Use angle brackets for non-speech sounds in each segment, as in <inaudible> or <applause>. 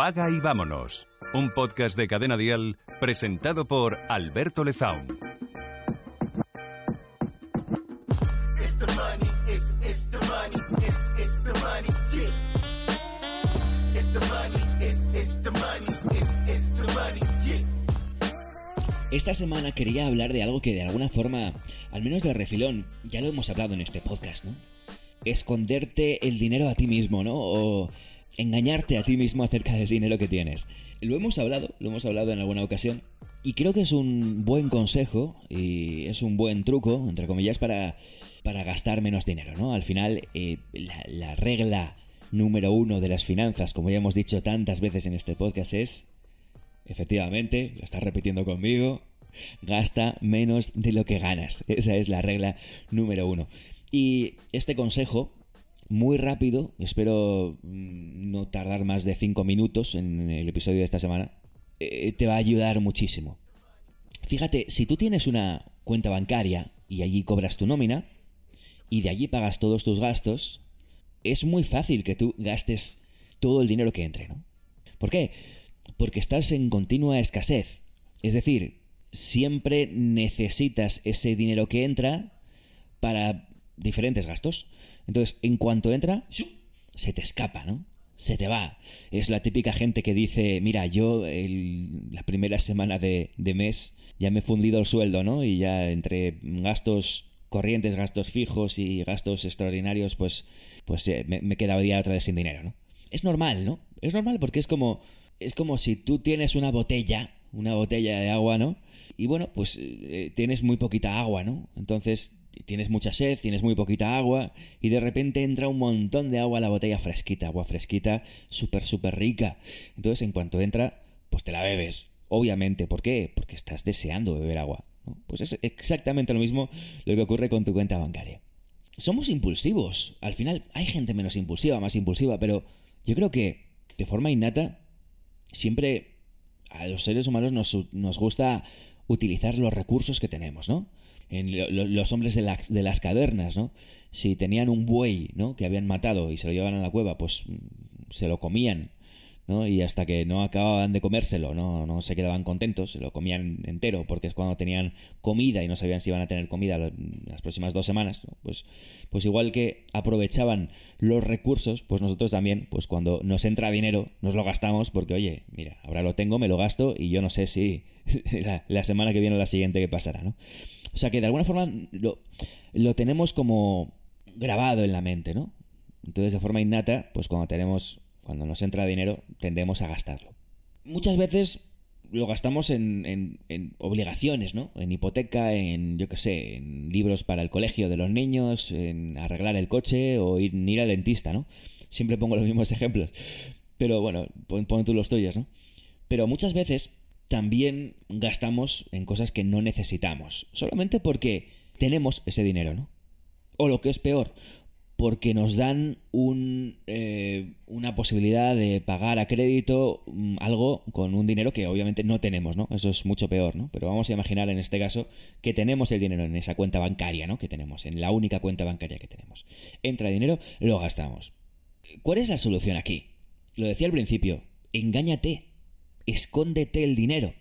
Apaga y vámonos. Un podcast de Cadena Dial presentado por Alberto Lezaun. Esta semana quería hablar de algo que de alguna forma, al menos de refilón, ya lo hemos hablado en este podcast, ¿no? Esconderte el dinero a ti mismo, ¿no? O engañarte a ti mismo acerca del dinero que tienes. Lo hemos hablado, lo hemos hablado en alguna ocasión, y creo que es un buen consejo y es un buen truco, entre comillas, para, para gastar menos dinero, ¿no? Al final, eh, la, la regla número uno de las finanzas, como ya hemos dicho tantas veces en este podcast, es Efectivamente, lo estás repitiendo conmigo, gasta menos de lo que ganas. Esa es la regla número uno. Y este consejo, muy rápido, espero mm, no tardar más de 5 minutos en el episodio de esta semana, eh, te va a ayudar muchísimo. Fíjate, si tú tienes una cuenta bancaria y allí cobras tu nómina y de allí pagas todos tus gastos, es muy fácil que tú gastes todo el dinero que entre, ¿no? ¿Por qué? porque estás en continua escasez. Es decir, siempre necesitas ese dinero que entra para diferentes gastos. Entonces, en cuanto entra, se te escapa, ¿no? Se te va. Es la típica gente que dice, mira, yo la primera semana de, mes ya me he fundido el sueldo, ¿no? Y ya entre gastos corrientes, gastos fijos y gastos extraordinarios, pues, pues eh, me, me día otra vez sin dinero, ¿no? Es normal, ¿no? Es normal porque es como, es como si tú tienes una botella, una botella de agua, ¿no? Y bueno, pues eh, tienes muy poquita agua, ¿no? Entonces tienes mucha sed, tienes muy poquita agua y de repente entra un montón de agua a la botella fresquita, agua fresquita, súper, súper rica. Entonces en cuanto entra, pues te la bebes. Obviamente, ¿por qué? Porque estás deseando beber agua. Pues es exactamente lo mismo lo que ocurre con tu cuenta bancaria. Somos impulsivos. Al final hay gente menos impulsiva, más impulsiva, pero yo creo que de forma innata siempre a los seres humanos nos, gusta utilizar los recursos que tenemos, ¿no? En los hombres de, de, las cavernas, ¿no? Si tenían un buey, ¿no? Que habían matado y se lo llevaban a la cueva, pues mm, se lo comían y hasta que no acababan de comérselo, ¿no? no se quedaban contentos, se lo comían entero, porque es cuando tenían comida y no sabían si iban a tener comida las próximas dos semanas, pues, pues igual que aprovechaban los recursos, pues nosotros también, pues cuando nos entra dinero, nos lo gastamos, porque oye, mira, ahora lo tengo, me lo gasto y yo no sé si <laughs> la, semana que viene o la siguiente que pasará, ¿no? O sea que de alguna forma lo, lo tenemos como grabado en la mente, ¿no? Entonces, de forma innata, pues cuando tenemos cuando nos entra dinero, tendemos a gastarlo. Muchas veces lo gastamos en, obligaciones, ¿no? En hipoteca, en, yo qué sé, en libros para el colegio de los niños, en arreglar el coche o ir, ir al dentista, ¿no? Siempre pongo los mismos ejemplos. Pero bueno, pon, pon tú los tuyos, ¿no? Pero muchas veces también gastamos en cosas que no necesitamos, solamente porque tenemos ese dinero, ¿no? O lo que es peor, porque nos dan eh, una posibilidad de pagar a crédito mm, algo con un dinero que obviamente no tenemos, ¿no? Eso es mucho peor, ¿no? Pero vamos a imaginar en este caso que tenemos el dinero en esa cuenta bancaria, ¿no? Que tenemos, en la única cuenta bancaria que tenemos. Entra dinero, lo gastamos. ¿Cuál es la solución aquí? Lo decía al principio, engáñate, escóndete el dinero.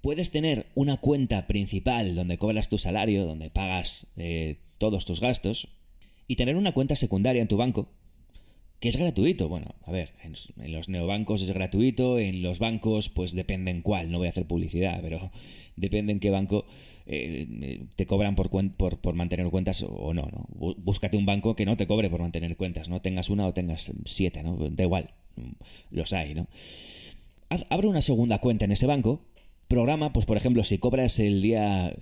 Puedes tener una cuenta principal donde cobras tu salario, donde pagas eh, todos tus gastos, y tener una cuenta secundaria en tu banco, que es gratuito. Bueno, a ver, en, los neobancos es gratuito, en los bancos pues depende en cuál, no voy a hacer publicidad, pero <laughs> depende en qué banco eh, te cobran por, por, mantener cuentas o no, no. Búscate un banco que no te cobre por mantener cuentas, no tengas una o tengas siete, ¿no? Da igual, los hay, ¿no? abre una segunda cuenta en ese banco, programa, pues por ejemplo, si cobras el día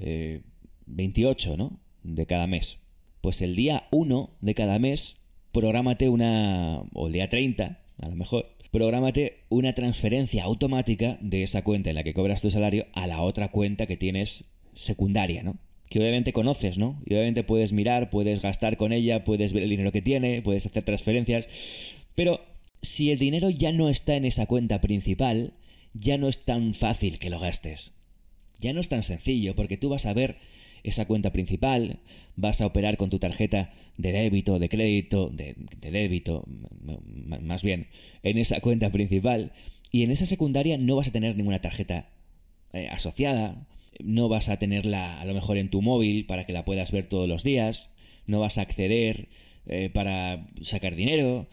28, eh, ¿no? De cada mes pues el día 1 de cada mes, prográmate una, o el día 30, a lo mejor, prográmate una transferencia automática de esa cuenta en la que cobras tu salario a la otra cuenta que tienes secundaria, ¿no? Que obviamente conoces, ¿no? Y obviamente puedes mirar, puedes gastar con ella, puedes ver el dinero que tiene, puedes hacer transferencias, pero si el dinero ya no está en esa cuenta principal, ya no es tan fácil que lo gastes. Ya no es tan sencillo, porque tú vas a ver esa cuenta principal, vas a operar con tu tarjeta de débito, de crédito, de, débito, más bien, en esa cuenta principal, Y en esa secundaria no vas a tener ninguna tarjeta eh, asociada, no vas a tenerla a lo mejor en tu móvil para que la puedas ver todos los días, no vas a acceder eh, para sacar dinero,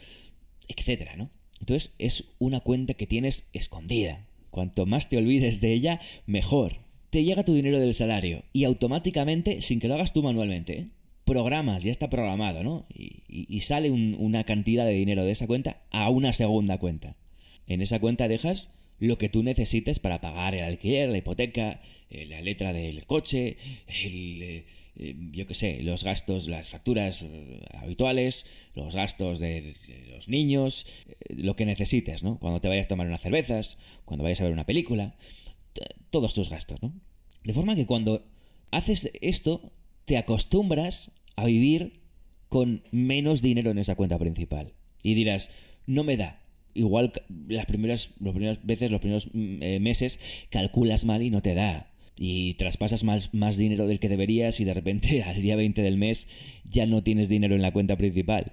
etcétera, ¿no? Entonces es una cuenta que tienes escondida. Cuanto más te olvides de ella, mejor. Te llega tu dinero del salario y automáticamente, sin que lo hagas tú manualmente, ¿eh? programas, ya está programado, ¿no? Y, sale una cantidad de dinero de esa cuenta a una segunda cuenta. En esa cuenta dejas lo que tú necesites para pagar el alquiler, la hipoteca, eh, la letra del coche, el, eh, yo qué sé, los gastos, las facturas habituales, los gastos de, los niños, lo que necesites, ¿no? Cuando te vayas a tomar unas cervezas, cuando vayas a ver una película, todos tus gastos, ¿no? De forma que cuando haces esto, te acostumbras a vivir con menos dinero en esa cuenta principal. Y dirás, no me da, igual las primeras, las primeras veces, los primeros mm, eh, meses, calculas mal y no te da. Y traspasas más, más dinero del que deberías y de repente <laughs> al día 20 del mes ya no tienes dinero en la cuenta principal.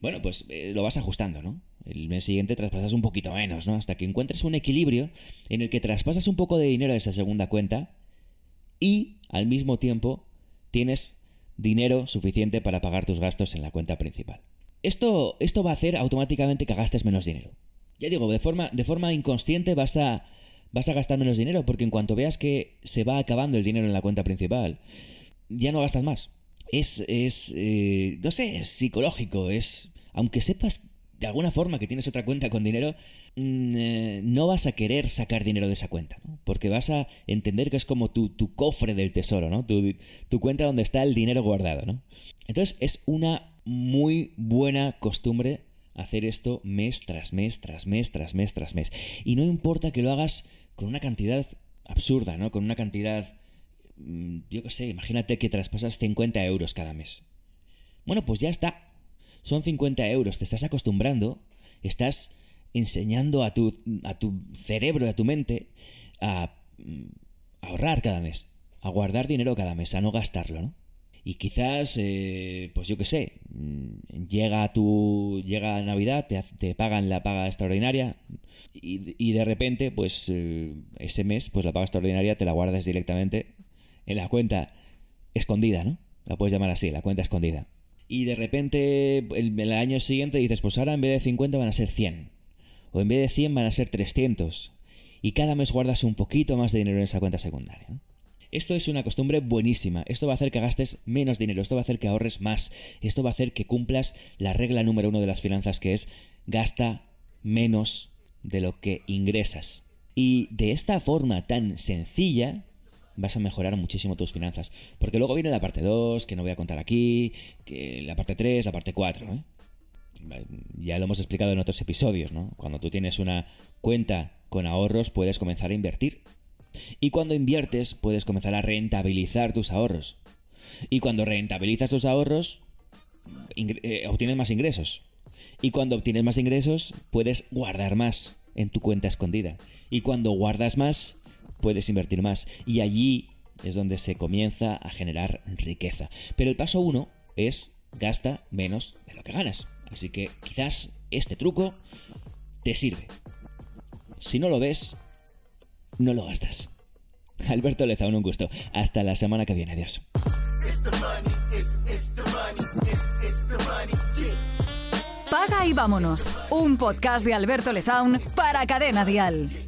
Bueno, pues eh, lo vas ajustando, ¿no? El mes siguiente traspasas un poquito menos, ¿no? Hasta que encuentres un equilibrio en el que traspasas un poco de dinero a esa segunda cuenta y al mismo tiempo tienes dinero suficiente para pagar tus gastos en la cuenta principal. Esto, esto va a hacer automáticamente que gastes menos dinero. Ya digo, de forma, de forma inconsciente vas a, vas a gastar menos dinero, porque en cuanto veas que se va acabando el dinero en la cuenta principal, ya no gastas más. Es, es eh, no sé, es psicológico, es... Aunque sepas de alguna forma que tienes otra cuenta con dinero, mm, eh, no vas a querer sacar dinero de esa cuenta, ¿no? Porque vas a entender que es como tu, tu cofre del tesoro, ¿no? Tu, tu, cuenta donde está el dinero guardado, ¿no? Entonces es una muy buena costumbre hacer esto mes tras mes, tras mes, tras mes, tras mes. Y no importa que lo hagas con una cantidad absurda, ¿no? Con una cantidad, mm, yo qué sé, imagínate que traspasas 50 euros cada mes. Bueno, pues ya está. Son 50 euros, te estás acostumbrando, estás enseñando a tu, a tu cerebro, a tu mente, a mm, ahorrar cada mes, a guardar dinero cada mes, a no gastarlo, ¿no? y quizás, eh, pues yo qué sé, mm, llega tu llega Navidad, te, pagan la paga extraordinaria y, de repente, pues eh, ese mes, pues la paga extraordinaria te la guardas directamente en la cuenta escondida, ¿no? La puedes llamar así, la cuenta escondida. Y de repente, el, año siguiente dices, pues ahora en vez de 50 van a ser 100. O en vez de 100 van a ser 300. Y cada mes guardas un poquito más de dinero en esa cuenta secundaria. Esto es una costumbre buenísima. Esto va a hacer que gastes menos dinero. Esto va a hacer que ahorres más. Esto va a hacer que cumplas la regla número uno de las finanzas, que es gasta menos de lo que ingresas. Y de esta forma tan sencilla vas a mejorar muchísimo tus finanzas. Porque luego viene la parte 2, que no voy a contar aquí, que la parte 3, la parte 4. ¿eh? Ya lo hemos explicado en otros episodios, ¿no? Cuando tú tienes una cuenta con ahorros, puedes comenzar a invertir y cuando inviertes puedes comenzar a rentabilizar tus ahorros. Y cuando rentabilizas tus ahorros, eh, obtienes más ingresos. Y cuando obtienes más ingresos, puedes guardar más en tu cuenta escondida. Y cuando guardas más, puedes invertir más. Y allí es donde se comienza a generar riqueza. Pero el paso uno es gasta menos de lo que ganas. Así que quizás este truco te sirve. Si no lo ves, no lo gastas. Alberto Lezaun, un gusto. Hasta la semana que viene. Adiós. Paga y vámonos. Un podcast de Alberto Lezaun para Cadena Dial.